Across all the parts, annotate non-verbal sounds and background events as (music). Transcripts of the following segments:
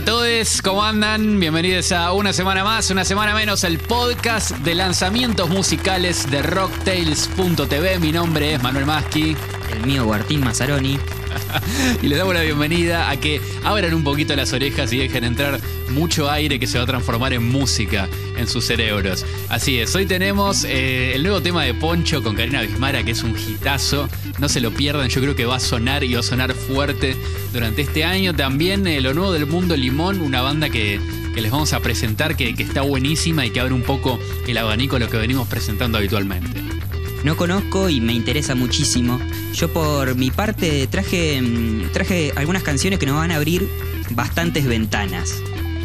a todos, ¿cómo andan? Bienvenidos a una semana más, una semana menos, el podcast de lanzamientos musicales de rocktails.tv. Mi nombre es Manuel Maschi. El mío, Martín Mazzaroni. (laughs) y les damos la bienvenida a que abran un poquito las orejas y dejen entrar mucho aire que se va a transformar en música en sus cerebros. Así es, hoy tenemos eh, el nuevo tema de Poncho con Karina Bismara, que es un hitazo. No se lo pierdan, yo creo que va a sonar y va a sonar fuerte durante este año. También eh, lo nuevo del Mundo Limón, una banda que, les vamos a presentar, que, está buenísima y que abre un poco el abanico a lo que venimos presentando habitualmente. No conozco y me interesa muchísimo. Yo por mi parte traje, mm, traje algunas canciones que nos van a abrir bastantes ventanas.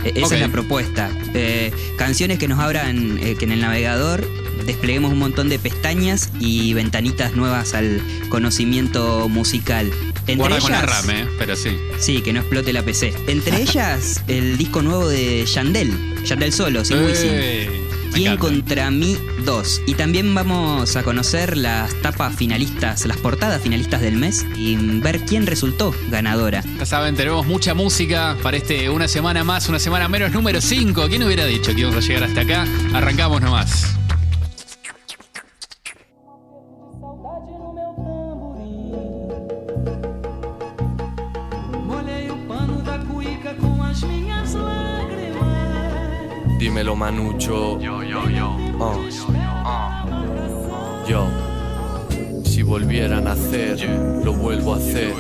E-, esa es la propuesta. Eh, canciones que nos abran, eh, que en el navegador despleguemos un montón de pestañas y ventanitas nuevas al conocimiento musical. Entre ellas, con la RAM, eh, pero sí. Sí, que no explote la PC. Entre (laughs) ellas, el disco nuevo de Yandel. Yandel solo, sin Wisin. ¿Quién contra mí 2? Y también vamos a conocer las tapas finalistas, las portadas finalistas del mes y ver quién resultó ganadora. Ya saben, tenemos mucha música para este una semana más, una semana menos, número 5. ¿Quién hubiera dicho que íbamos a llegar hasta acá? Arrancamos nomás. Manucho. Yo, yo, yo. Oh. Yo. Si volviera a nacer, lo vuelvo a hacer.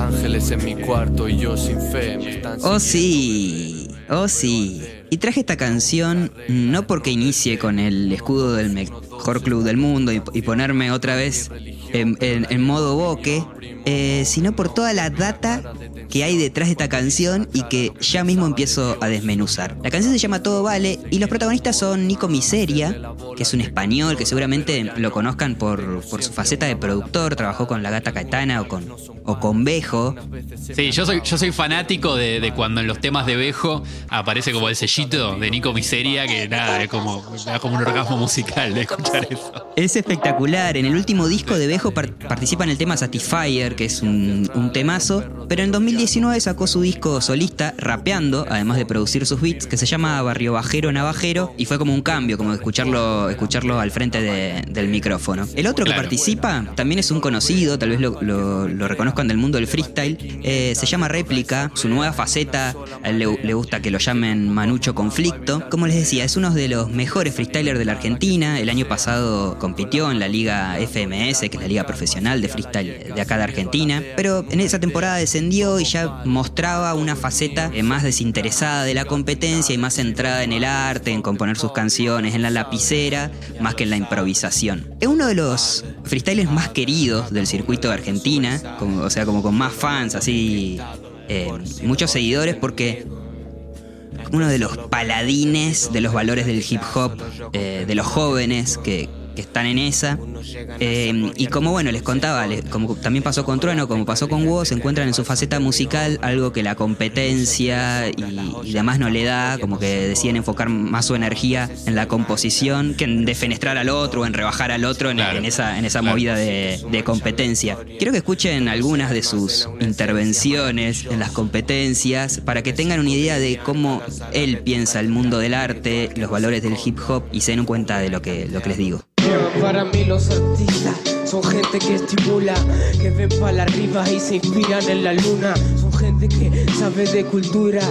Ángeles en mi cuarto y yo sin fe. oh, sí. Oh, sí. Y traje esta canción no porque inicie con el escudo del mejor club del mundo y, ponerme otra vez en, modo boque, eh, sino por toda la data que hay detrás de esta canción y que ya mismo empiezo a desmenuzar. La canción se llama Todo Vale y los protagonistas son Nico Miseria, que es un español que seguramente lo conozcan por, por su faceta de productor, trabajó con La Gata Caetana o con, o con Bejo. Sí, yo soy, yo soy fanático de, cuando en los temas de Bejo aparece como el sellito de Nico Miseria, que nada, es como, como un orgasmo musical de escuchar eso. Es espectacular. En el último disco de Bejo participa en el tema Satisfyer, que es un, un temazo, pero en 2000 2019 sacó su disco solista, rapeando, además de producir sus beats, que se llama Barrio Bajero Navajero, y fue como un cambio, como escucharlo, escucharlo al frente del micrófono. El otro que participa también es un conocido, tal vez lo, reconozcan del mundo del freestyle, eh, se llama Réplica, su nueva faceta, a él le, gusta que lo llamen Manucho Conflicto. Como les decía, es uno de los mejores freestylers de la Argentina, el año pasado compitió en la liga FMS, que es la liga profesional de freestyle de acá de Argentina, pero en esa temporada descendió y ya mostraba una faceta eh, más desinteresada de la competencia y más centrada en el arte, en componer sus canciones, en la lapicera, más que en la improvisación. Es uno de los freestyles más queridos del circuito de Argentina, o sea, como con más fans, así, eh, muchos seguidores, porque uno de los paladines de los valores del hip hop, eh, de los jóvenes que, que están en esa. Eh, y como bueno, les contaba, como también pasó con Trueno, como pasó con Woz, se encuentran en su faceta musical algo que la competencia y, demás no le da, como que deciden enfocar más su energía en la composición que en defenestrar al otro o en rebajar al otro en, esa, en esa movida de, de, competencia. Quiero que escuchen algunas de sus intervenciones en las competencias para que tengan una idea de cómo él piensa el mundo del arte, los valores del hip hop y se den cuenta de lo que, lo que les digo. Para mí los artistas son gente que estimula, que ven para arriba y se inspiran en la luna. Son gente que sabe de cultura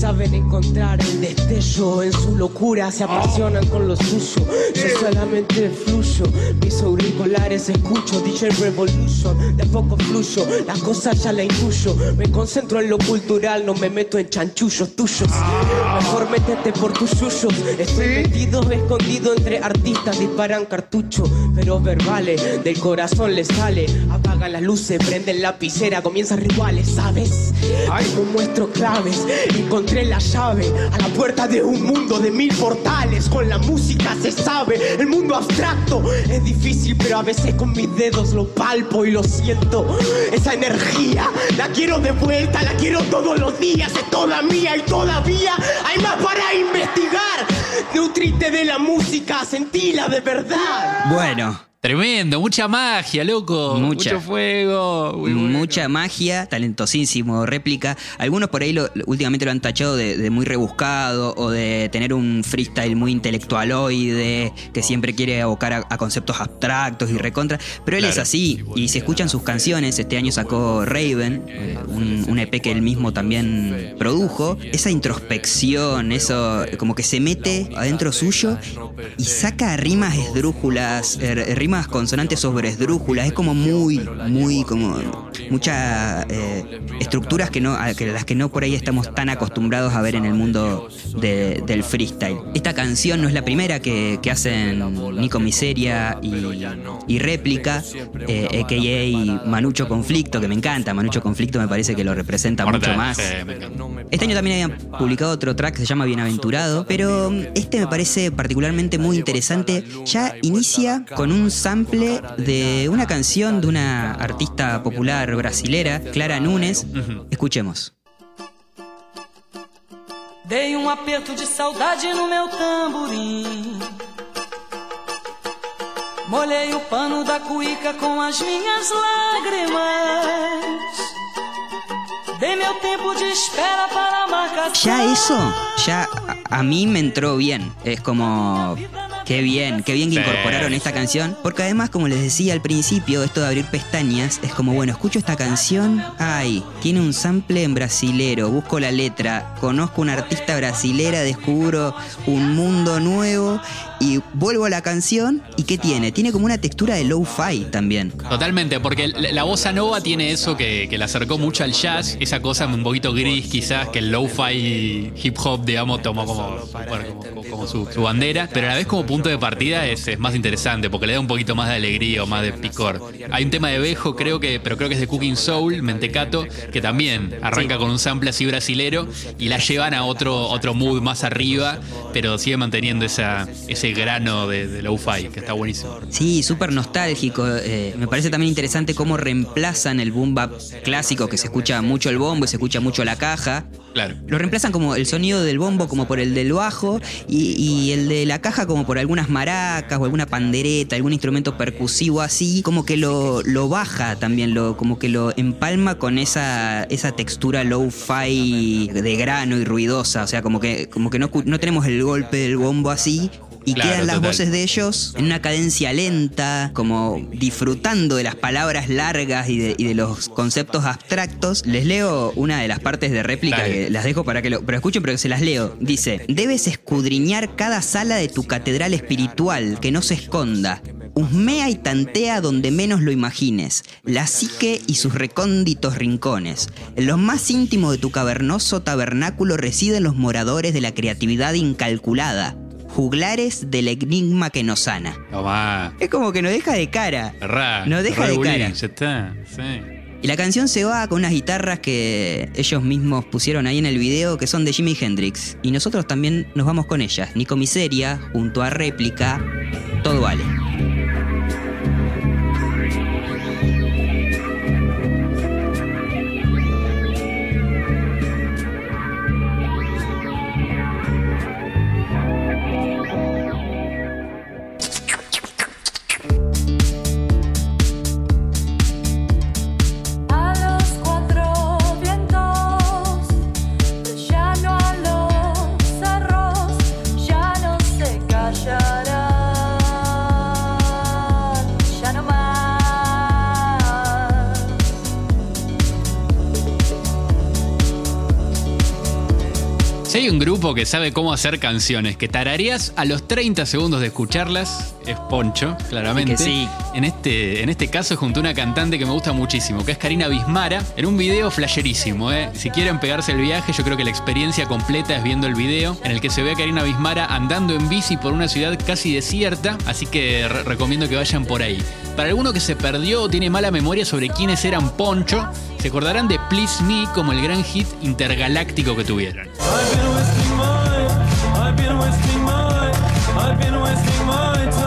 saben encontrar el destello en su locura, se apasionan con lo suyo. Yo solamente fluyo, mis auriculares escucho, DJ Revolution, de poco fluyo, las cosas ya la intuyo. Me concentro en lo cultural, no me meto en chanchullos tuyos. Mejor métete por tus suyos. Estoy metido, escondido entre artistas, disparan cartucho, pero verbales, del corazón les sale. Apagan las luces, prenden la lapicera, comienzan rituales, ¿sabes? No muestro claves encontré la llave a la puerta de un mundo de mil portales. Con la música se sabe, el mundo abstracto es difícil, pero a veces con mis dedos lo palpo y lo siento. Esa energía la quiero de vuelta, la quiero todos los días, es toda mía y todavía hay más para investigar. Nutrite de la música, sentila de verdad. Bueno. Tremendo, mucha magia, loco. Mucha. Mucho fuego. bueno. Mucha magia, talentosísimo, réplica. Algunos por ahí lo- últimamente lo han tachado de, de muy rebuscado o de tener un freestyle muy intelectualoide que siempre quiere abocar a, a conceptos abstractos y recontra. Pero él es así y si escuchan sus canciones, este año sacó Raven, eh, un, un EP que él mismo también produjo. Esa introspección, eso como que se mete adentro suyo y saca rimas esdrújulas, eh, consonantes sobre esdrújulas. Es como muy, muy, como muchas estructuras que no, a las que no por ahí estamos tan acostumbrados a ver en el mundo de- del freestyle. Esta canción no es la primera que, que hacen Nico Miseria y, y Réplica, eh, a.k.a. Manucho Conflicto, que me encanta. Manucho Conflicto me parece que lo representa mucho más. Este año también habían publicado otro track que se llama Bienaventurado, pero mm, este me parece particularmente muy interesante. Ya inicia con un sample de una canción de una artista popular brasilera, Clara Nunes. Escuchemos. Dei um aperto de saudade no meu tamborim. Molhei o pano da cuíca com as minhas lágrimas. Dei meu tempo de espera para a marcação. Ya eso, ya a, a mí me entró bien. Es como... Qué bien, qué bien que Sí. incorporaron esta canción. Porque además, como les decía al principio, esto de abrir pestañas, es como, bueno, escucho esta canción, ay, tiene un sample en brasilero, busco la letra, conozco una artista brasilera, descubro un mundo nuevo y vuelvo a la canción y ¿qué tiene? Tiene como una textura de low-fi también. Totalmente, porque la, bossa nova tiene eso que, que le acercó mucho al jazz, esa cosa un poquito gris quizás, que el lo-fi hip hop, digamos, tomó como, bueno, como, como su, su bandera, pero a la vez como punto de partida es, es más interesante, porque le da un poquito más de alegría o más de picor. Hay un tema de Bejo, creo que, pero creo que es de Cooking Soul, Mentecato, que también arranca con un sample así brasilero y la llevan a otro, otro mood más arriba, pero sigue manteniendo esa, ese grano de, de lo-fi, que está buenísimo. Sí, súper nostálgico. eh, me parece también interesante cómo reemplazan el boom bap clásico, que se escucha mucho el bombo y se escucha mucho la caja. Claro. Lo reemplazan como el sonido del bombo como por el del bajo y, y el de la caja como por algunas maracas o alguna pandereta, algún instrumento percusivo así, como que lo, lo baja también, lo, como que lo empalma con esa, esa textura low-fi de grano y ruidosa, o sea, como que, como que no, no tenemos el golpe del bombo así. Y Claro, quedan las total. voces de ellos en una cadencia lenta, como disfrutando de las palabras largas y de, y de los conceptos abstractos. Les leo una de las partes de réplica Dale. que las dejo para que lo. Pero escuchen, pero que se las leo. Dice: Debes escudriñar cada sala de tu catedral espiritual, que no se esconda. Husmea y tantea donde menos lo imagines, la psique y sus recónditos rincones. En lo más íntimo de tu cavernoso tabernáculo residen los moradores de la creatividad incalculada, juglares del enigma que nos sana. Tomá. Es como que nos deja de cara. Cerrá, No deja de cara. Ya está. Sí. Y la canción se va con unas guitarras que ellos mismos pusieron ahí en el video que son de Jimi Hendrix. Y nosotros también nos vamos con ellas. Nico Miseria, junto a Réplica, todo vale. Que sabe cómo hacer canciones que tarareas a los 30 segundos de escucharlas, es Poncho, claramente. Que sí. En este, en este caso, junto a una cantante que me gusta muchísimo, que es Karina Bismara, en un video flasherísimo. ¿eh? Si quieren pegarse el viaje, yo creo que la experiencia completa es viendo el video, en el que se ve a Karina Bismara andando en bici por una ciudad casi desierta, así que re- recomiendo que vayan por ahí. Para alguno que se perdió o tiene mala memoria sobre quiénes eran Poncho, se acordarán de Please Me como el gran hit intergaláctico que tuvieron.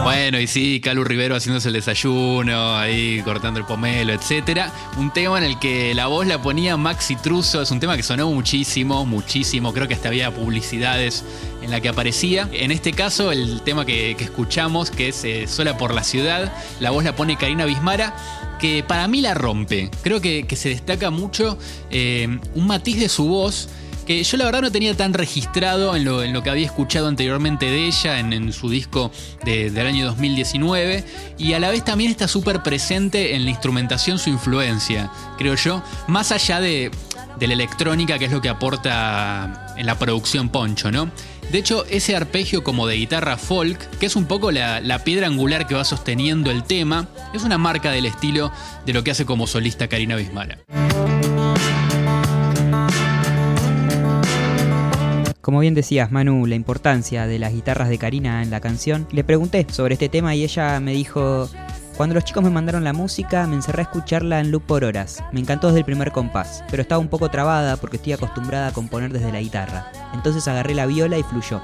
Bueno, y sí, Calu Rivero haciéndose el desayuno, ahí cortando el pomelo, etcétera. Un tema en el que la voz la ponía Maxi Truso, es un tema que sonó muchísimo, muchísimo. Creo que hasta había publicidades en la que aparecía. En este caso, el tema que, escuchamos, que es eh, Sola por la ciudad, la voz la pone Karina Bismara, que para mí la rompe. Creo que, que se destaca mucho eh, un matiz de su voz que yo la verdad no tenía tan registrado en lo, en lo que había escuchado anteriormente de ella, en, su disco de- del año 2019, y a la vez también está súper presente en la instrumentación su influencia, creo yo, más allá de, de la electrónica, que es lo que aporta en la producción Poncho, ¿no? De hecho, ese arpegio como de guitarra folk, que es un poco la, la piedra angular que va sosteniendo el tema, es una marca del estilo de lo que hace como solista Karina Bismara. Como bien decías, Manu, la importancia de las guitarras de Karina en la canción, le pregunté sobre este tema y ella me dijo, cuando los chicos me mandaron la música, me encerré a escucharla en loop por horas. Me encantó desde el primer compás, pero estaba un poco trabada porque estoy acostumbrada a componer desde la guitarra. Entonces agarré la viola y fluyó.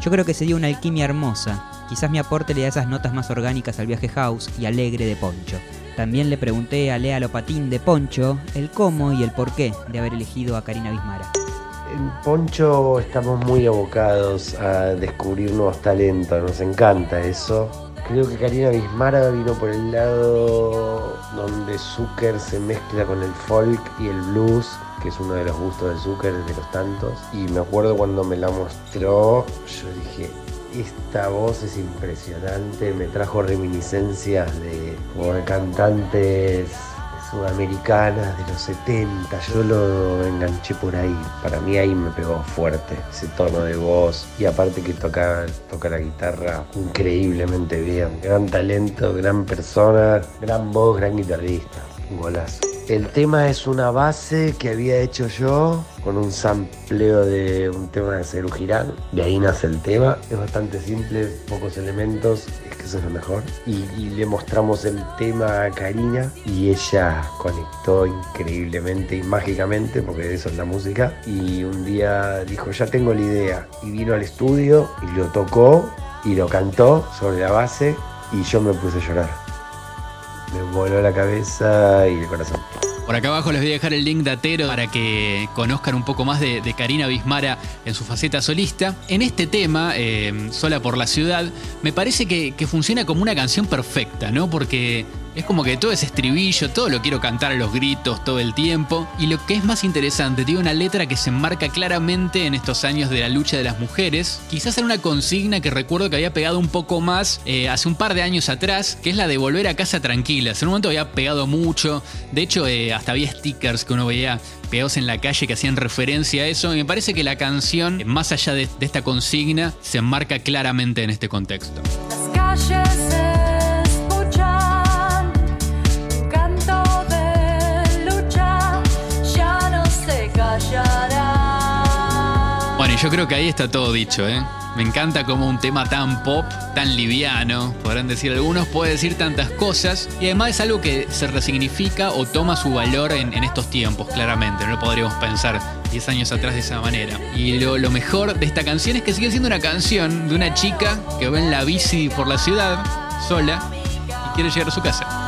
Yo creo que se dio una alquimia hermosa. Quizás mi aporte le da esas notas más orgánicas al viaje house y alegre de Poncho. También le pregunté a Lea Lopatín de Poncho el cómo y el porqué de haber elegido a Karina Bismara. En Poncho estamos muy abocados a descubrir nuevos talentos, nos encanta eso. Creo que Karina Bismara vino por el lado donde Zucker se mezcla con el folk y el blues, que es uno de los gustos de Zucker, de los tantos. Y me acuerdo cuando me la mostró, yo dije, esta voz es impresionante, me trajo reminiscencias de, como de cantantes sudamericanas de los 70, yo lo enganché por ahí, para mí ahí me pegó fuerte ese tono de voz y aparte que toca, toca la guitarra increíblemente bien, gran talento, gran persona, gran voz, gran guitarrista, un golazo. El tema es una base que había hecho yo con un sampleo de un tema de Ceru Girán. De ahí nace el tema. Es bastante simple, pocos elementos, es lo mejor. Y, le mostramos el tema a Karina y ella conectó increíblemente y mágicamente, porque eso es la música. Y un día dijo, ya tengo la idea. Y vino al estudio y lo tocó y lo cantó sobre la base y yo me puse a llorar. Me voló la cabeza y el corazón. Por acá abajo les voy a dejar el link de Atero para que conozcan un poco más de, Karina Bismara en su faceta solista. En este tema, eh, Sola por la Ciudad, me parece que funciona como una canción perfecta, ¿no? Porque es como que todo ese estribillo, todo lo quiero cantar a los gritos todo el tiempo. Y lo que es más interesante, tiene una letra que se enmarca claramente en estos años de la lucha de las mujeres. Quizás era una consigna que recuerdo que había pegado un poco más eh, hace un par de años atrás, que es la de volver a casa tranquilas. En un momento había pegado mucho. De hecho, eh, hasta había stickers que uno veía pegados en la calle que hacían referencia a eso. Y me parece que la canción, más allá de, esta consigna, se enmarca claramente en este contexto. Bueno, y yo creo que ahí está todo dicho, ¿eh? Me encanta como un tema tan pop, tan liviano, podrán decir algunos, puede decir tantas cosas. Y además es algo que se resignifica o toma su valor en, estos tiempos, claramente. No lo podríamos pensar 10 años atrás de esa manera. Y lo, lo mejor de esta canción es que sigue siendo una canción de una chica que va en la bici por la ciudad, sola, y quiere llegar a su casa.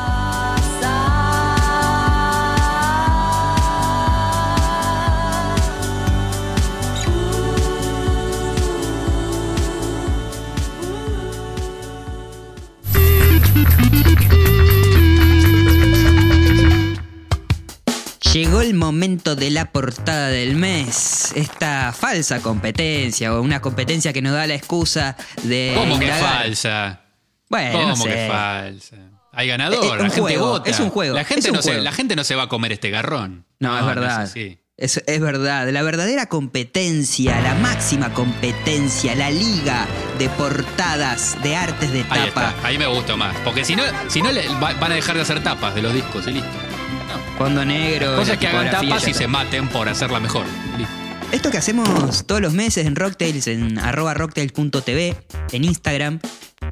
El momento de la portada del mes. Esta falsa competencia o una competencia que nos da la excusa de. ¿Cómo que falsa? Bueno, ¿Cómo no sé. que falsa? Hay ganador, Es- la gente juego, vota. es un juego, La gente, no se, la gente no se va a comer este garrón. No, es verdad. es así. Es, es verdad, la verdadera competencia, la máxima competencia, la liga de portadas de artes de Ahí tapa. está, ahí me gustó más. Porque si no, si no le- va- van a dejar de hacer tapas de los discos y listo. Fondo negro. Cosas que hagan tapas y se maten por hacerla mejor. Esto que hacemos todos los meses en Rocktails, en arroba rocktails.tv, en Instagram,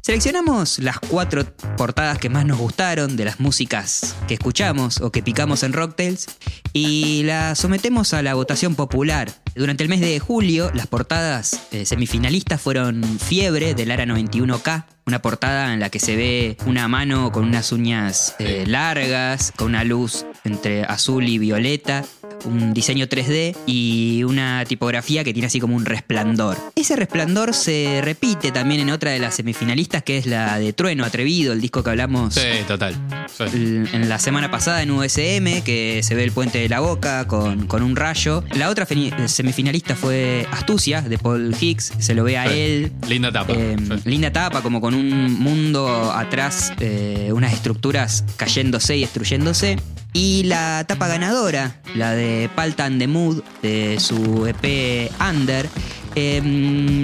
Seleccionamos las cuatro portadas que más nos gustaron de las músicas que escuchamos o que picamos en Rocktails y las sometemos a la votación popular. Durante el mes de julio, las portadas eh, semifinalistas fueron Fiebre del Ara 91K, una portada en la que se ve una mano con unas uñas eh, largas, con una luz entre azul y violeta, un diseño 3D y una tipografía que tiene así como un resplandor. Ese resplandor se repite también en otra de las semifinalistas que es la de Trueno Atrevido, el disco que hablamos Sí, total. Sí. en la semana pasada en USM, que se ve el puente de la boca con, con un rayo. La otra semifinalista fue Astucia, de Paul Hicks, se lo ve a Sí. él. Linda tapa. Eh, Sí. linda tapa, como con un mundo atrás, eh, unas estructuras cayéndose y destruyéndose. Y la tapa ganadora, la de Palta and the Mood, de su EP Under, eh,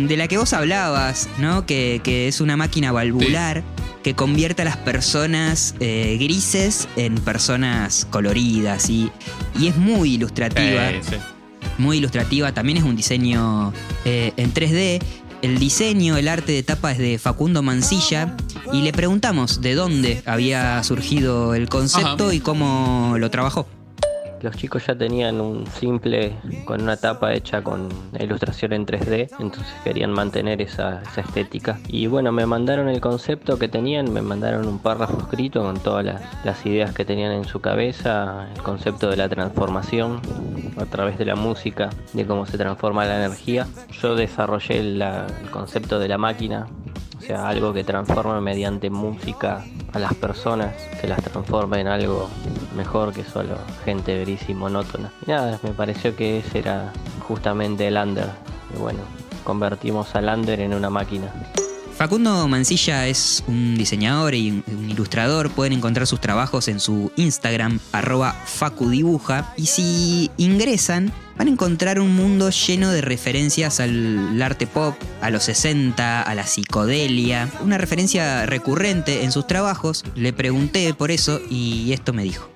de la que vos hablabas, ¿no? Que, que es una máquina valvular que convierte a las personas eh, grises en personas coloridas y, y es muy ilustrativa sí. muy ilustrativa. También es un diseño eh, en 3D. El diseño, el arte de tapa es de Facundo Mancilla. Y le preguntamos de dónde había surgido el concepto Ajá. y cómo lo trabajó. Los chicos ya tenían un simple con una tapa hecha con ilustración en 3D, entonces querían mantener esa, estética. Y bueno, me mandaron el concepto que tenían, me mandaron un párrafo escrito con todas las, las ideas que tenían en su cabeza, el concepto de la transformación a través de la música, de cómo se transforma la energía. Yo desarrollé el concepto de la máquina, o sea, algo que transforme mediante música a las personas, que las transforme en algo mejor que solo gente gris y monótona. Y nada, me pareció que ese era justamente el under. Y bueno, convertimos al under en una máquina. Facundo Mancilla es un diseñador y un, ilustrador. Pueden encontrar sus trabajos en su Instagram, arroba facudibuja. Y si ingresan, van a encontrar un mundo lleno de referencias al arte pop, a los 60, a la psicodelia. Una referencia recurrente en sus trabajos. Le pregunté por eso y esto me dijo.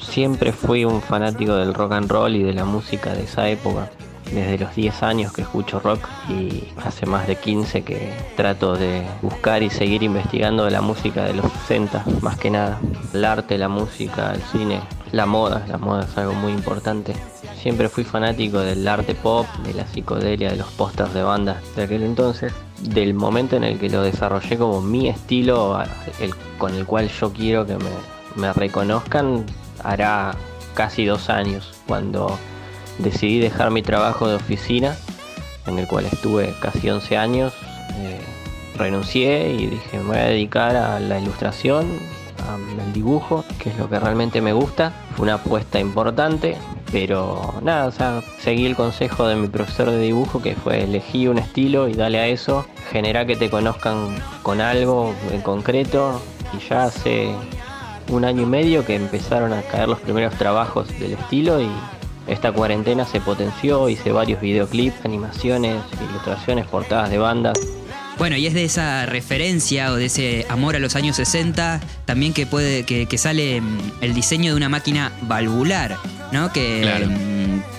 Siempre fui un fanático del rock and roll y de la música de esa época. Desde los 10 años que escucho rock y hace más de 15 que trato de buscar y seguir investigando de la música de los 60, más que nada. El arte, la música, el cine, la moda, la moda es algo muy importante. Siempre fui fanático del arte pop, de la psicodelia, de los pósters de bandas de aquel entonces. Del momento en el que lo desarrollé como mi estilo, el, con el cual yo quiero que me reconozcan, hará casi dos años, cuando decidí dejar mi trabajo de oficina, en el cual estuve casi 11 años. eh, renuncié y dije, me voy a dedicar a la ilustración, al dibujo, que es lo que realmente me gusta. Fue una apuesta importante, pero nada, o sea, seguí el consejo de mi profesor de dibujo, que fue elegí un estilo y dale a eso, genera que te conozcan con algo en concreto, y ya hace un año y medio que empezaron a caer los primeros trabajos del estilo y esta cuarentena se potenció, hice varios videoclips, animaciones, ilustraciones, portadas de bandas. Bueno, y es de esa referencia o de ese amor a los años 60 también que puede que, que sale mm, el diseño de una máquina valvular, ¿no? Que, Claro.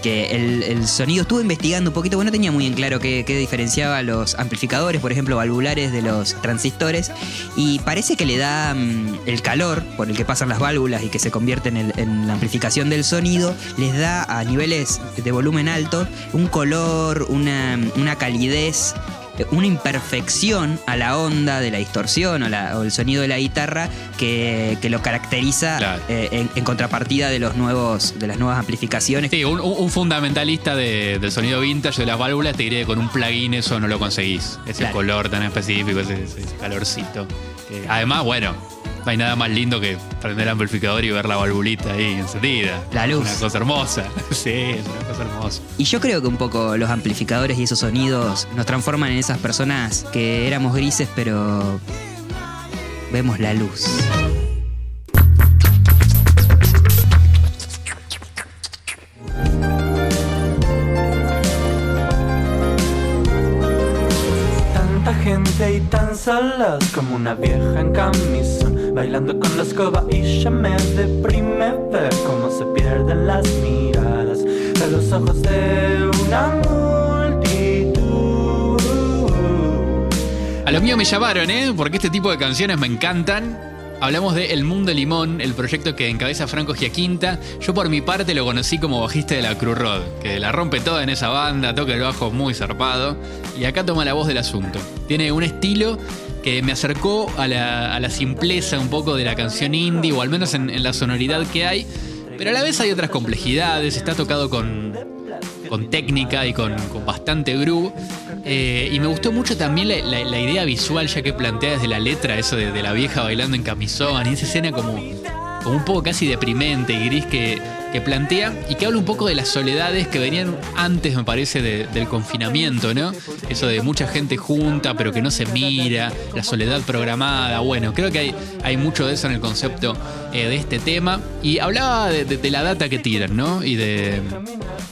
Que el, sonido estuve investigando un poquito, bueno, no tenía muy en claro qué, diferenciaba los amplificadores, por ejemplo, valvulares de los transistores, y parece que le da mm, el calor por el que pasan las válvulas y que se convierte en la amplificación del sonido, les da a niveles de volumen alto un color, una, una calidez una imperfección a la onda de la distorsión o, la- o el sonido de la guitarra que, que lo caracteriza Claro. eh, en, en contrapartida de los nuevos de las nuevas amplificaciones. Sí, un, un- un fundamentalista de- del sonido vintage de las válvulas te que con un plugin eso no lo conseguís. Ese Claro. color tan específico, ese, ese calorcito. Eh, además, bueno, no hay nada más lindo que prender el amplificador y ver la valvulita ahí encendida. La luz. Es una cosa hermosa. (laughs) Sí, es una cosa hermosa. Y yo creo que un poco los amplificadores y esos sonidos nos transforman en esas personas que éramos grises pero vemos la luz. Tanta gente y tan solos como una vieja en camisón Bailando con la escoba y ya me deprime ver cómo se pierden las miradas De los ojos de una multitud A lo mío me llamaron, ¿eh? Porque este tipo de canciones me encantan. Hablamos de El Mundo Limón, el proyecto que encabeza Franco Giaquinta. Yo por mi parte lo conocí como bajista de la Cruz Rod, que la rompe toda en esa banda, toca el bajo muy zarpado. Y acá toma la voz del asunto. Tiene un estilo que me acercó a la, a la simpleza un poco de la canción indie, o al menos en, la sonoridad que hay. Pero a la vez hay otras complejidades, está tocado con, con técnica y con, con bastante groove. Eh, y me gustó mucho también la idea visual, ya que plantea desde la letra eso de, de la vieja bailando en camisón, y esa escena como, como un poco casi deprimente y gris que, que plantea, y que habla un poco de las soledades que venían antes, me parece, de- del confinamiento, ¿no? Eso de mucha gente junta, pero que no se mira, la soledad programada. Bueno, creo que hay, hay mucho de eso en el concepto eh, de este tema. Y hablaba de, de- de la data que tiran, ¿no? Y de,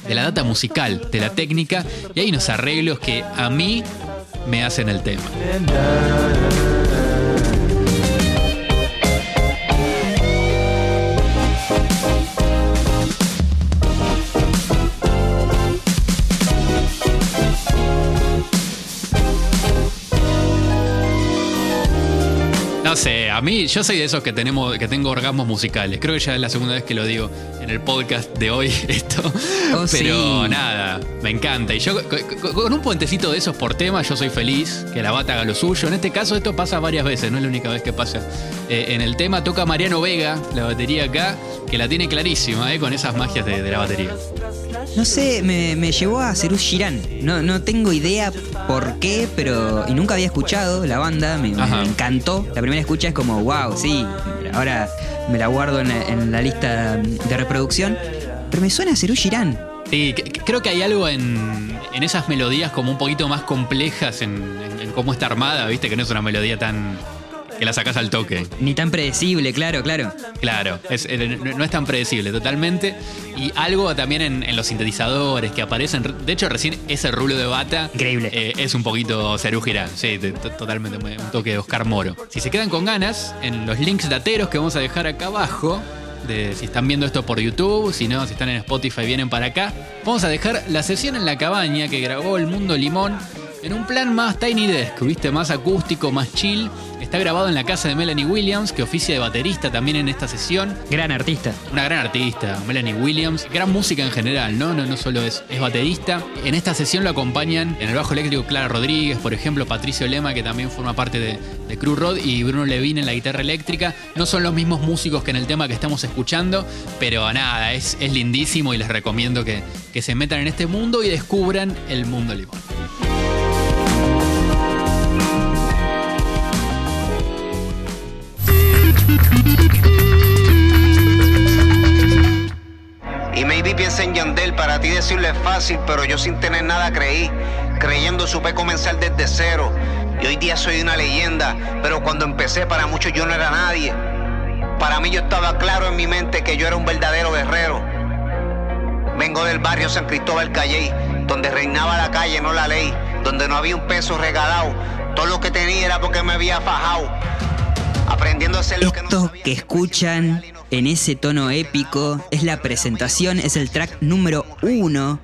de la data musical, de la técnica, y hay unos arreglos que a mí me hacen el tema. Sé, a mí, yo soy de esos que tenemos, que tengo orgasmos musicales. Creo que ya es la segunda vez que lo digo en el podcast de hoy, (laughs) esto. Oh, Pero sí. nada, me encanta. Y yo co- co- con un puentecito de esos por tema, yo soy feliz, que la bata haga lo suyo. En este caso, esto pasa varias veces, no es la única vez que pasa. Eh, en el tema toca Mariano Vega, la batería acá, que la tiene clarísima, eh, con esas magias de, de la batería. No sé, me, me llevó a Cerú Girán. No, no tengo idea por qué, pero. Y nunca había escuchado la banda, me, encantó. La primera escucha es como, wow, sí, ahora me la guardo en la, en la lista de reproducción. Pero me suena a Cerú Girán. Sí, creo que hay algo en, en esas melodías como un poquito más complejas en, en- en cómo está armada, viste, que no es una melodía tan. Que la sacas al toque. Ni tan predecible, claro, claro. Claro, es- eh, no es tan predecible totalmente. Y algo también en, en los sintetizadores que aparecen. De hecho, recién ese rulo de bata. Increíble. eh, es un poquito Cerú Girán, sí, totalmente un toque de Oscar Moro. Si se quedan con ganas, en los links dateros que vamos a dejar acá abajo. De, si están viendo esto por YouTube, si no, si están en Spotify vienen para acá. Vamos a dejar la sesión en la cabaña que grabó El Mundo Limón en un plan más Tiny Desk, viste, más acústico, más chill. Está grabado en la casa de Melanie Williams, que oficia de baterista también en esta sesión. Gran artista. Una gran artista, Melanie Williams. Gran música en general, ¿no? No, no solo es, es baterista. En esta sesión lo acompañan en el bajo eléctrico Clara Rodríguez, por ejemplo, Patricio Lema, que también forma parte de, de Crew Rod, y Bruno Levine en la guitarra eléctrica. No son los mismos músicos que en el tema que estamos escuchando, pero nada, es, es lindísimo y les recomiendo que, que se metan en este mundo y descubran el mundo limón. Maybe piensa en Yandel, para ti decirlo es fácil, pero yo sin tener nada creí. Creyendo supe comenzar desde cero. Y hoy día soy una leyenda, pero cuando empecé para muchos yo no era nadie. Para mí yo estaba claro en mi mente que yo era un verdadero guerrero. Vengo del barrio San Cristóbal Calley, donde reinaba la calle, no la ley, donde no había un peso regalado. Todo lo que tenía era porque me había fajado. Aprendiendo a hacer lo que no sabía. que escuchan en ese tono épico es la presentación, es el track número uno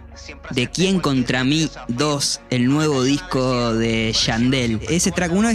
de Quién contra mí 2, el nuevo disco de Yandel. Ese track 1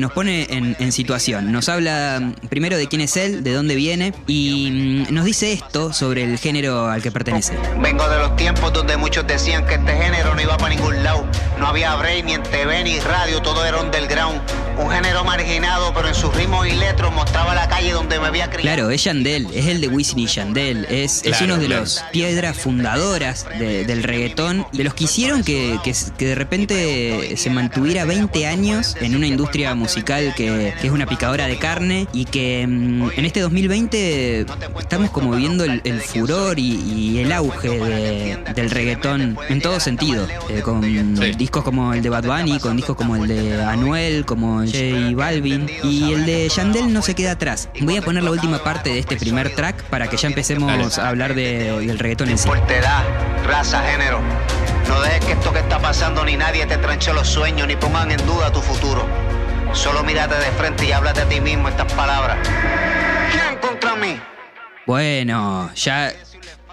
nos pone en, en situación. Nos habla mm, primero de quién es él, de dónde viene y mm, nos dice esto sobre el género al que pertenece. Vengo de los tiempos donde muchos decían que este género no iba para ningún lado. No había break, ni en TV, ni radio, todo era underground. Un género marginado, pero en sus ritmos y letras mostraba la calle donde me había criado. Claro, es Yandel, es el de Wisin y Yandel, es, es uno de claro. los piedras fundadoras de- del reggaetón, de los que hicieron que, que, que de repente se mantuviera 20 años en una industria musical que, que es una picadora de carne y que mm, en este 2020 estamos como viendo el, el furor y, y el auge de- del reggaetón en todo sentido, eh, con Sí. discos como el de Bad Bunny, con discos como el de Anuel, como el J Balvin y el de Yandel no se queda atrás. Voy a poner la última parte de este primer track para que ya empecemos a hablar de- del reggaetón en sí. Raza, No dejes que esto que está pasando ni nadie te tranche los sueños ni pongan en duda tu futuro. Solo mírate de frente y háblate a ti mismo estas palabras. ¿Quién contra mí? Bueno, ya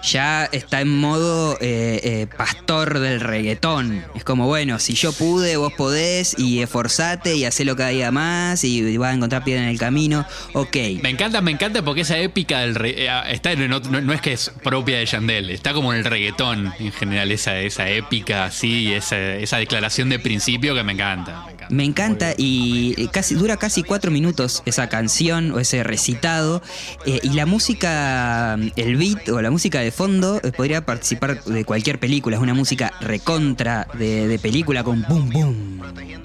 ya está en modo eh, eh, pastor del reggaetón. Es como, bueno, si yo pude, vos podés, y esforzate y hacelo cada día más, y vas a encontrar piedra en el camino. Ok. Me encanta, me encanta porque esa épica del re- eh, está en- no, no- no es que es propia de Yandel, está como en el reggaetón en general, esa, esa épica así, esa, esa declaración de principio que me encanta. me encanta. Me encanta y casi dura casi cuatro minutos esa canción o ese recitado y la música, el beat o la música de fondo eh, podría participar de cualquier película. Es una música recontra de, de película con boom boom,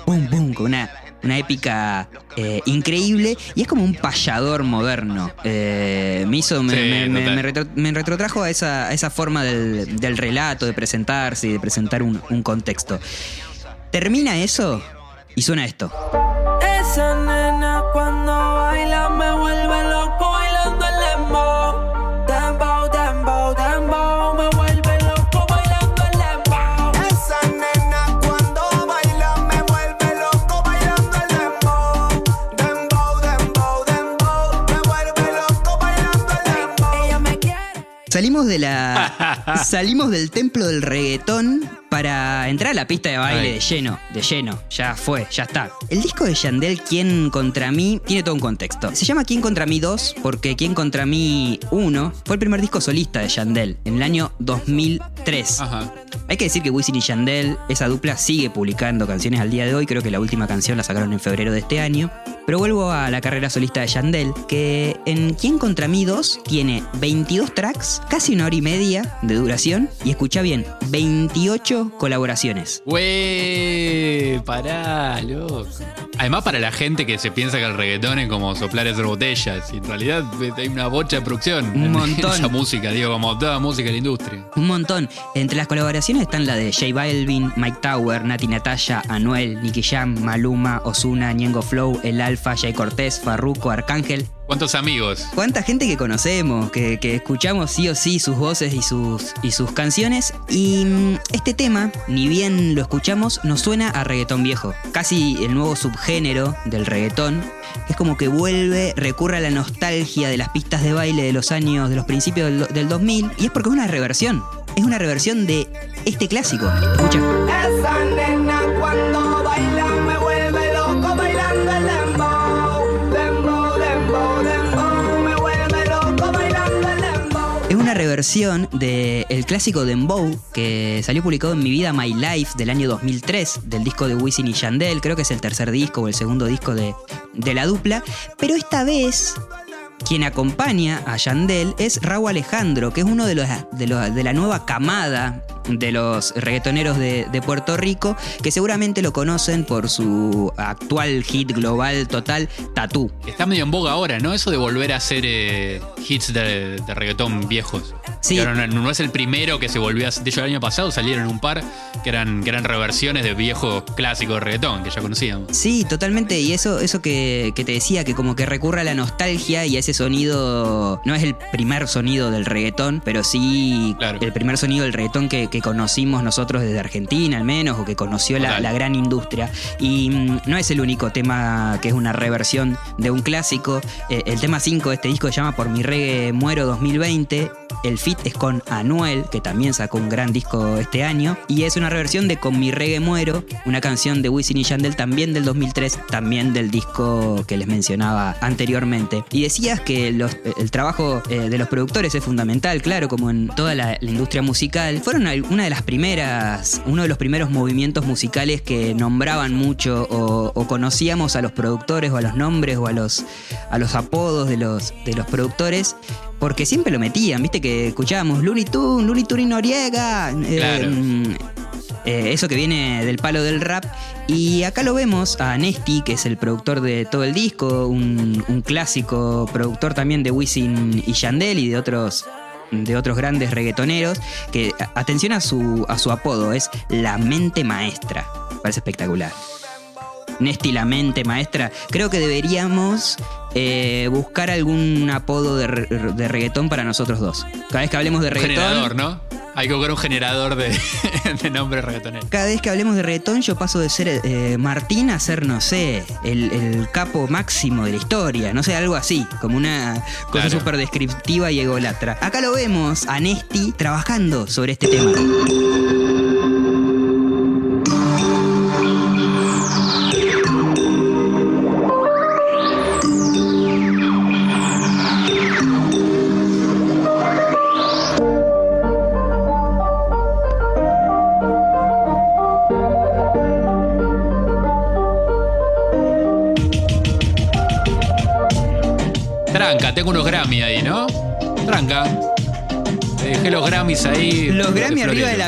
boom boom, con una una épica eh, increíble y es como un payador moderno. Eh, me hizo, me, Sí, me- me- total. me retro- me retrotrajo a esa, a esa forma del, del relato, de presentarse y de presentar un, un contexto. Termina eso y suena esto. Esa Salimos de la. (laughs) salimos del templo del reggaetón para entrar a la pista de baile de lleno, de lleno. Ya fue, ya está. El disco de Yandel, Quién contra mí, tiene todo un contexto. Se llama Quién contra mí 2 porque Quién contra mí 1 fue el primer disco solista de Yandel en el año 2003. Ajá. Hay que decir que Wisin y Yandel, esa dupla, sigue publicando canciones al día de hoy. Creo que la última canción la sacaron en febrero de este año. Pero vuelvo a la carrera solista de Yandel, que en Quién contra mí 2 tiene 22 tracks, casi una hora y media de duración. Y escucha bien, 28 colaboraciones. Güey, pará, loco. Además, para la gente que se piensa que el reggaetón es como soplar y hacer botellas, y en realidad hay una bocha de producción. Un en montón. Esa música, digo, como toda música de la industria. Un montón. Entre las colaboraciones están la de J Balvin, Mike Tower, Nati Natalia, Anuel, Nicky Jam, Maluma, Ozuna, Ñengo Flow, El Alfa, Jay Cortés, Farruko, Arcángel. ¿Cuántos amigos? ¿Cuánta gente que conocemos, que, que escuchamos sí o sí sus voces y sus, y sus canciones? Y mm, este tema, ni bien lo escuchamos, nos suena a reggaetón viejo. Casi el nuevo subgénero del reggaetón. Es como que vuelve, recurre a la nostalgia de las pistas de baile de los años, de los principios del, del 2000. Y es porque es una reversión. Es una reversión de este clásico. Escucha. Esa nena Reversión del clásico Dembow que salió publicado en Mi Vida My Life del año 2003, del disco de Wisin y Yandel, creo que es el tercer disco o el segundo disco de, de la dupla, pero esta vez quien acompaña a Yandel es Raúl Alejandro, que es uno de, los, de, los- de la nueva camada de los reggaetoneros de, de Puerto Rico, que seguramente lo conocen por su actual hit global total, Tatú. Está medio en boga ahora, ¿no? Eso de volver a hacer eh, hits de, de reggaetón viejos. Sí. No, no es el primero que se volvió a hacer. De hecho, el año pasado salieron un par que eran, que eran reversiones de viejos clásicos de reggaetón que ya conocíamos. Sí, totalmente. Y eso, eso que, que te decía, que como que recurre a la nostalgia y a ese sonido. No es el primer sonido del reggaetón, pero sí Claro. el primer sonido del reggaetón que, que conocimos nosotros desde Argentina, al menos, o que conoció la gran industria. Y mm, no es el único tema que es una reversión de un clásico. Eh, el tema 5 de este disco se llama Por mi reggae muero 2020. El fit es con Anuel, que también sacó un gran disco este año. Y es una reversión de Con mi reggae muero, una canción de Wisin y Yandel también del 2003, también del disco que les mencionaba anteriormente. Y decías que el trabajo eh, de los productores es fundamental, claro, como en toda la, industria musical. Fueron una de las primeras, uno de los primeros movimientos musicales que nombraban mucho o, o conocíamos a los productores o a los nombres o a los, a los apodos de los, de los productores. Porque siempre lo metían, viste que escuchábamos Looney Tunes, Looney Tunes y Noriega. eh, Claro. eh, eso que viene del palo del rap. Y acá lo vemos a Nesty, que es el productor de todo el disco, un, un clásico productor también de Wisin y Yandel y de otros de otros grandes reggaetoneros, que atención a su, a su apodo, es la mente maestra. Parece espectacular. Nesty, la mente maestra. Creo que deberíamos eh, buscar algún apodo de, re- de reggaetón para nosotros dos. Cada vez que hablemos de reggaetón... generador, ¿no? Hay que buscar un generador de, (laughs) de nombre reggaetonero. Cada vez que hablemos de reggaetón, yo paso de ser eh, Martín a ser, no sé, el, el capo máximo de la historia. No sé, algo así, como una cosa Claro. súper descriptiva y egolatra. Acá lo vemos a Nesti trabajando sobre este tema.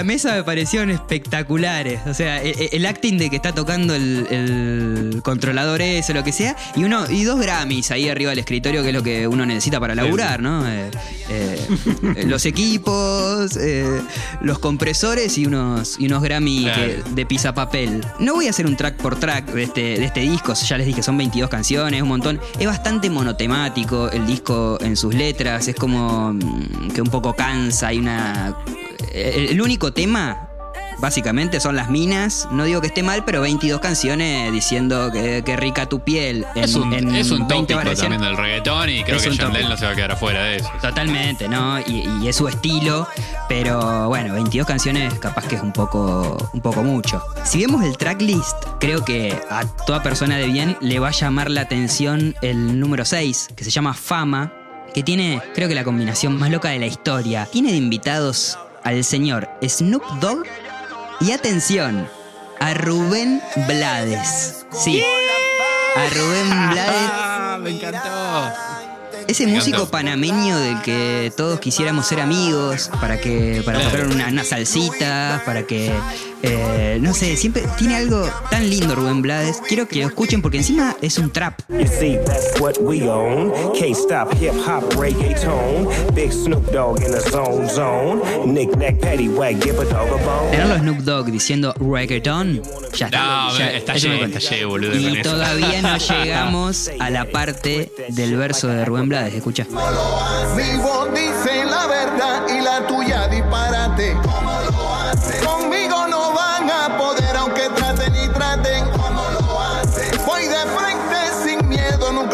La mesa me parecieron espectaculares. O sea, e- e- el, acting de que está tocando el, el controlador ese, lo que sea, y uno y dos Grammys ahí arriba del escritorio, que es lo que uno necesita para laburar, ¿no? Eh, eh, los equipos, eh, los compresores y unos, y unos Grammy Claro. que- de papel. No voy a hacer un track por track de este, de este disco, ya les dije, son 22 canciones, un montón. Es bastante monotemático el disco en sus letras, es como mm, que un poco cansa, hay una... El, único tema... Básicamente son las minas, no digo que esté mal, pero 22 canciones diciendo que, que rica tu piel. En, Es un, en es un 20 tópico también del reggaetón y creo Es que Yandel no se va a quedar afuera de eso. Totalmente, ¿no? Y, y es su estilo, pero bueno, 22 canciones capaz que es un poco, un poco mucho. Si vemos el tracklist, creo que a toda persona de bien le va a llamar la atención el número 6, que se llama Fama, que tiene, creo que la combinación más loca de la historia. Tiene de invitados al señor Snoop Dogg y atención, a Rubén Blades. Sí. A Rubén (laughs) Blades. Ah, me encantó. Ese Me músico encantó. panameño del que todos quisiéramos ser amigos, para que para tocar una, unas salsitas, para que eh, no sé, siempre tiene algo tan lindo Rubén Blades. Quiero que lo escuchen porque encima es un trap. Tenerlo Snoop Dogg diciendo reggaeton, ya está. No, ya- está eso me lleno, cuenta. está lleno, boludo, con Y eso. todavía no (laughs) llegamos a la parte del verso de Rubén Blades, escucha. Mi voz dice la verdad y la tuya disparate.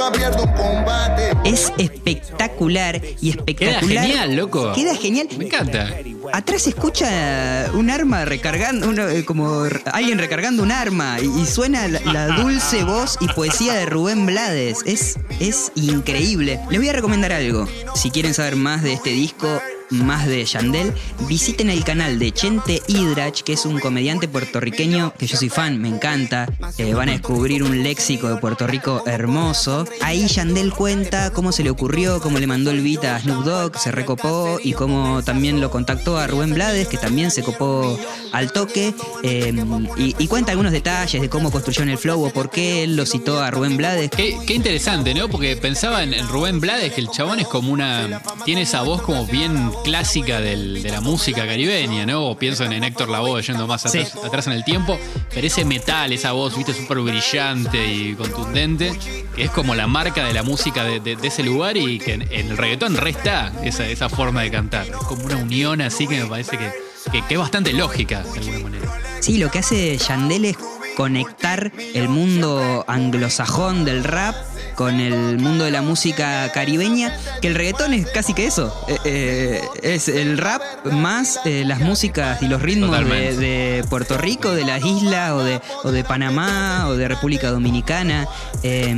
Nunca pierdo un combate. Es espectacular y Queda espectacular. genial, loco. Queda genial. Me encanta. Atrás se escucha un arma recargando, uno, eh, como alguien recargando un arma y, y suena la, la dulce voz y poesía de Rubén Blades. Es, es increíble. Les voy a recomendar algo. Si quieren saber más de este disco, más de Yandel, visiten el canal de Chente Hidrach, que es un comediante puertorriqueño que yo soy fan, me encanta. Eh, van a descubrir un léxico de Puerto Rico hermoso. Ahí Yandel cuenta cómo se le ocurrió, cómo le mandó el beat a Snoop Dogg, se recopó y cómo también lo contactó a Rubén Blades, que también se copó al toque. eh, y, cuenta algunos detalles de cómo construyeron el flow o por qué él lo citó a Rubén Blades. Qué, qué interesante, ¿no? Porque pensaba en, en Rubén Blades, que el chabón es como una. Tiene esa voz como bien clásica del- de la música caribeña, ¿no? O pienso en, en Héctor Lavoe yendo más atrás, atrás en el tiempo. Pero ese metal, esa voz, viste, súper brillante y contundente, que es como la marca de la música de, de- de ese lugar y que en, en el reggaetón resta esa, esa forma de cantar. Es como una unión así que me parece que, que- que es bastante lógica, de alguna manera. Sí, lo que hace Yandel es conectar el mundo anglosajón del rap con el mundo de la música caribeña, que el reggaetón es casi que eso. Eh, eh, es el rap más eh, las músicas y los ritmos de, Puerto Rico, de las islas o de, o de Panamá o de República Dominicana. Eh,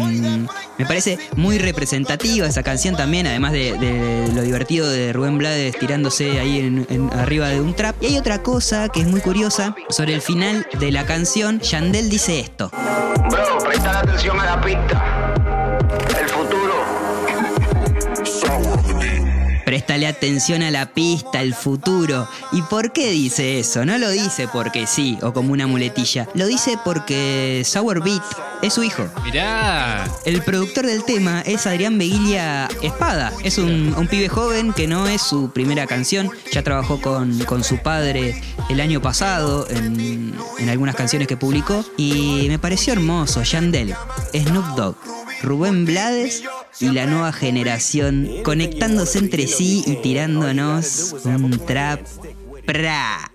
me parece muy representativa esa canción también, además de, de lo divertido de Rubén Blades tirándose ahí en- en- arriba de un trap. Y hay otra cosa que es muy curiosa, sobre el final de la canción, Yandel dice esto. Bro, Préstale atención a la pista, el futuro. ¿Y por qué dice eso? No lo dice porque sí o como una muletilla. Lo dice porque Sour Beat es su hijo. Mirá. El productor del tema es Adrián Beguilia Espada. Es un, un pibe joven que no es su primera canción. Ya trabajó con, con su padre el año pasado en, en algunas canciones que publicó. Y me pareció hermoso. Yandel, Snoop Dogg, Rubén Blades y la nueva generación conectándose entre sí y tirándonos un trap pra.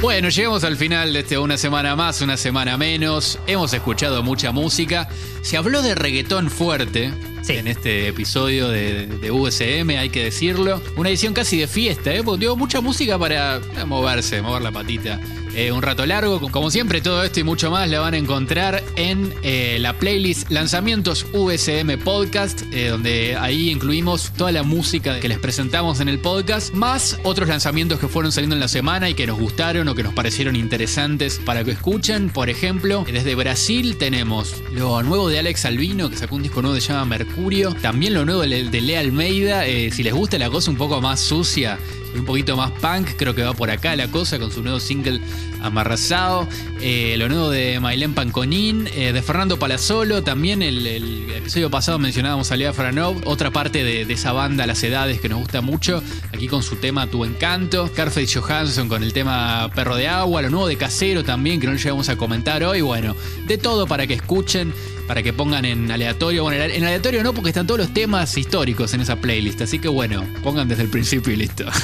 Bueno, llegamos al final de este una semana más, una semana menos. Hemos escuchado mucha música. Se habló de reggaetón fuerte en este episodio de, de USM, hay que decirlo. Una edición casi de fiesta, ¿eh? Porque dio mucha música para moverse, mover la patita. Eh, un rato largo, como siempre, todo esto y mucho más la van a encontrar en eh, la playlist Lanzamientos USM Podcast, eh, donde ahí incluimos toda la música que les presentamos en el podcast, más otros lanzamientos que fueron saliendo en la semana y que nos gustaron o que nos parecieron interesantes para que escuchen. Por ejemplo, desde Brasil tenemos lo nuevo de Alex Albino, que sacó un disco nuevo que se llama Mercurio. También lo nuevo de, de Lea Almeida. Si les gusta la cosa un poco más sucia un poquito más punk, creo que va por acá la cosa con su nuevo single Amarrazado. Eh, lo nuevo de Mailén Panconín, eh, de Fernando Palazzolo. También el, episodio pasado mencionábamos a Lea Franov, otra parte de, esa banda, Las Edades, que nos gusta mucho. Aquí con su tema Tu Encanto. Carface Johansson con el tema Perro de Agua. Lo nuevo de Casero también, que no llegamos a comentar hoy. Bueno, de todo para que escuchen para que pongan en aleatorio. Bueno, en aleatorio no, porque están todos los temas históricos en esa playlist. Así que bueno, pongan desde el principio y listo. (laughs)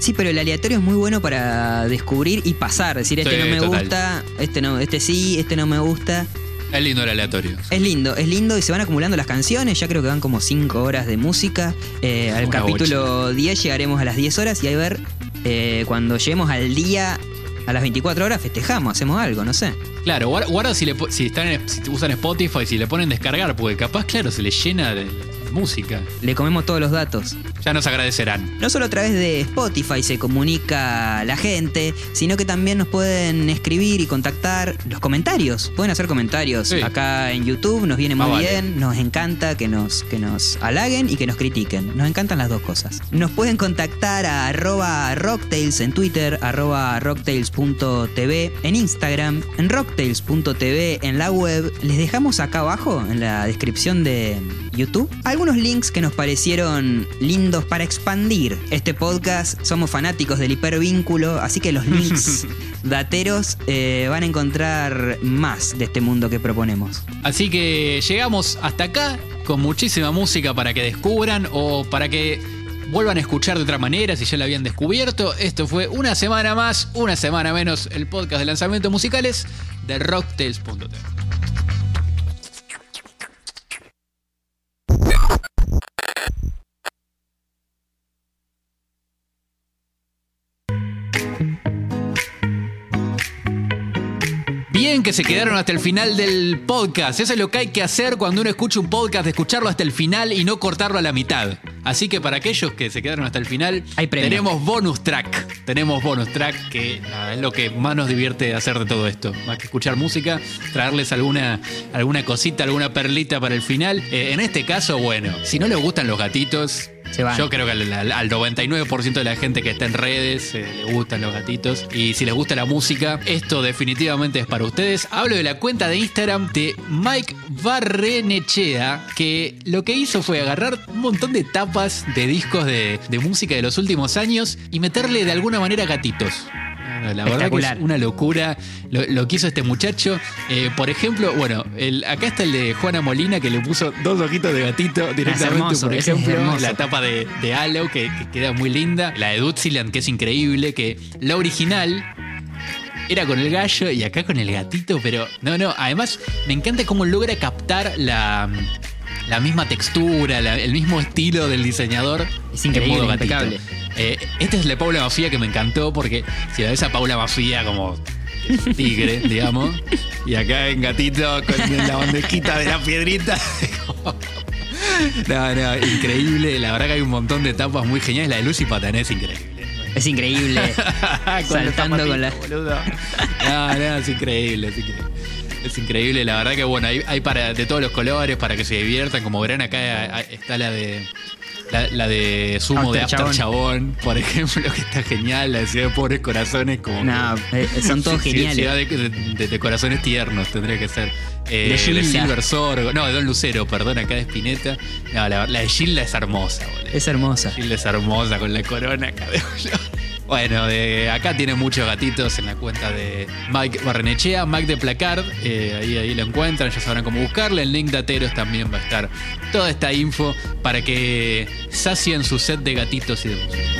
Sí, pero el aleatorio es muy bueno para descubrir y pasar. Decir, este Sí, no me total. gusta, este no, este sí, este no me gusta. Es lindo el aleatorio. Es lindo, es lindo y se van acumulando las canciones. Ya creo que van como 5 horas de música. Eh, al Una capítulo 10 llegaremos a las 10 horas y ahí ver eh, cuando lleguemos al día a las 24 horas festejamos, hacemos algo, no sé. Claro, guarda, si, le, si, si usan Spotify, si le ponen descargar, porque capaz, claro, se les llena de música. Le comemos todos los datos. Ya nos agradecerán. No solo a través de Spotify se comunica la gente, sino que también nos pueden escribir y contactar los comentarios. Pueden hacer comentarios Sí. acá en YouTube, nos viene muy Ah, vale. bien, nos encanta que nos, que nos halaguen y que nos critiquen. Nos encantan las dos cosas. Nos pueden contactar a arroba rocktails en Twitter, arroba rocktails.tv en Instagram, en rocktails.tv en la web. Les dejamos acá abajo en la descripción de YouTube algunos links que nos parecieron lindos para expandir este podcast. Somos fanáticos del hipervínculo, así que los links (laughs) dateros eh, van a encontrar más de este mundo que proponemos. Así que llegamos hasta acá con muchísima música para que descubran o para que vuelvan a escuchar de otra manera si ya la habían descubierto. Esto fue una semana más, una semana menos, el podcast de lanzamientos musicales de Rocktails.tv. que se quedaron hasta el final del podcast. Eso es lo que hay que hacer cuando uno escucha un podcast, escucharlo hasta el final y no cortarlo a la mitad. Así que para aquellos que se quedaron hasta el final, tenemos bonus track. Tenemos bonus track que nada, es lo que más nos divierte hacer de todo esto. Más que escuchar música, traerles alguna, alguna cosita, alguna perlita para el final. Eh, en este caso, bueno, si no les gustan los gatitos, yo creo que al, al- al 99% de la gente que está en redes eh, le gustan los gatitos. Y si les gusta la música, esto definitivamente es para ustedes. Hablo de la cuenta de Instagram de Mike Barrenechea, que lo que hizo fue agarrar un montón de tapas de discos de música de los últimos años y meterle de alguna manera gatitos. La verdad que es una locura lo, lo que hizo este muchacho. Eh, por ejemplo, bueno, el, acá está el de Juana Molina que le puso dos ojitos de gatito directamente, hermoso, por ejemplo. La tapa de, de Halo que, que queda muy linda. La de Dutziland que es increíble. Que la original era con el gallo y acá con el gatito, pero no, no. Además, me encanta cómo logra captar la, la misma textura, la- el mismo estilo del diseñador. Es increíble, impecable. Eh, esta es la Paula Mafia que me encantó porque si la ves a Paula Mafia como tigre, (laughs) digamos, y acá en gatito con la bandejita de la piedrita. (laughs) No, no, increíble. La verdad que hay un montón de tapas muy geniales. La de Lucy Patané es increíble. Es increíble. (laughs) Saltando Con la. boludo. No, no, es increíble, es increíble. Es increíble, la verdad que bueno, hay, hay para de todos los colores para que se diviertan. Como verán acá eh, está la de la, la de Sumo de After After Chabón. Chabón, por (laughs) ejemplo, que está genial. La de Ciudad de Pobres Corazones, como. No, eh, son (laughs) todos geniales. Ciudad de, de- de Corazones Tiernos tendría que ser. Eh, De. Silver Sorgo. No, de Don Lucero, perdón, acá de Spinetta. No, la, la de Gilda es hermosa, boludo. Es hermosa. Gilda es hermosa con la corona acá de (laughs) Bueno, de acá tiene muchos gatitos en la cuenta de Mike Barrenechea, Mike de Placard, eh, ahí, ahí lo encuentran, ya sabrán cómo buscarle. En link de Ateros también va a estar toda esta info para que sacien su set de gatitos y de música.